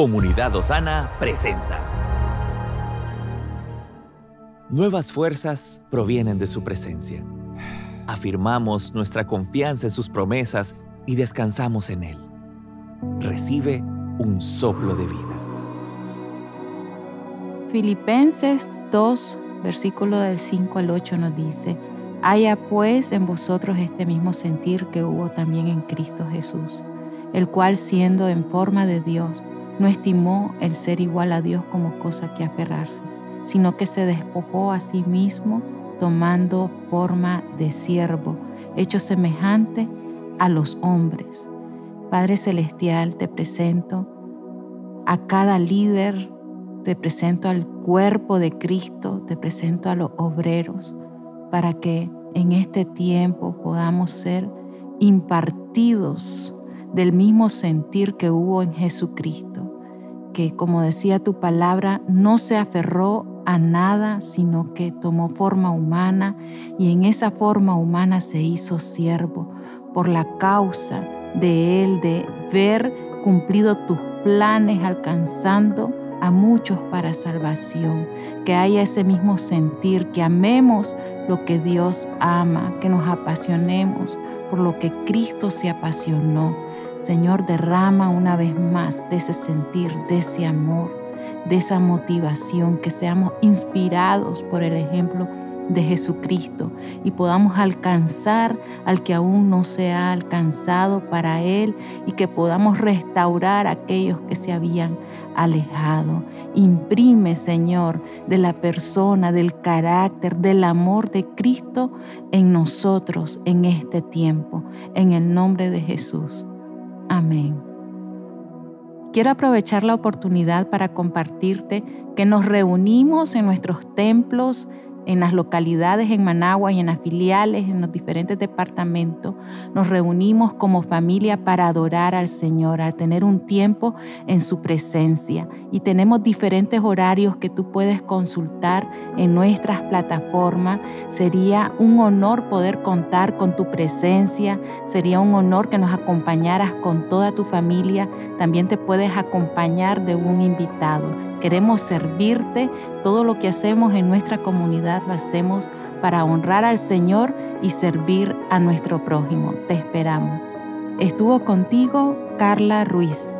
Comunidad Osana presenta. Nuevas fuerzas provienen de su presencia. Afirmamos nuestra confianza en sus promesas y descansamos en Él. Recibe un soplo de vida. Filipenses 2, versículo del 5 al 8 nos dice, Haya pues en vosotros este mismo sentir que hubo también en Cristo Jesús, el cual siendo en forma de Dios, no estimó el ser igual a Dios como cosa que aferrarse, sino que se despojó a sí mismo tomando forma de siervo, hecho semejante a los hombres. Padre Celestial, te presento a cada líder, te presento al cuerpo de Cristo, te presento a los obreros, para que en este tiempo podamos ser impartidos del mismo sentir que hubo en Jesucristo, que como decía tu palabra, no se aferró a nada, sino que tomó forma humana y en esa forma humana se hizo siervo por la causa de Él, de ver cumplido tus planes, alcanzando a muchos para salvación, que haya ese mismo sentir, que amemos lo que Dios ama, que nos apasionemos por lo que Cristo se apasionó. Señor, derrama una vez más de ese sentir, de ese amor, de esa motivación, que seamos inspirados por el ejemplo de Jesucristo y podamos alcanzar al que aún no se ha alcanzado para Él y que podamos restaurar a aquellos que se habían alejado. Imprime, Señor, de la persona, del carácter, del amor de Cristo en nosotros en este tiempo, en el nombre de Jesús. Amén. Quiero aprovechar la oportunidad para compartirte que nos reunimos en nuestros templos en las localidades en Managua y en las filiales, en los diferentes departamentos, nos reunimos como familia para adorar al Señor, a tener un tiempo en su presencia. Y tenemos diferentes horarios que tú puedes consultar en nuestras plataformas. Sería un honor poder contar con tu presencia, sería un honor que nos acompañaras con toda tu familia. También te puedes acompañar de un invitado. Queremos servirte. Todo lo que hacemos en nuestra comunidad lo hacemos para honrar al Señor y servir a nuestro prójimo. Te esperamos. Estuvo contigo Carla Ruiz.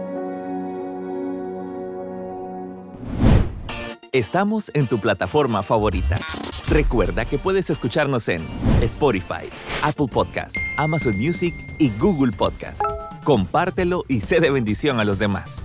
Estamos en tu plataforma favorita. Recuerda que puedes escucharnos en Spotify, Apple Podcast, Amazon Music y Google Podcast. Compártelo y sé de bendición a los demás.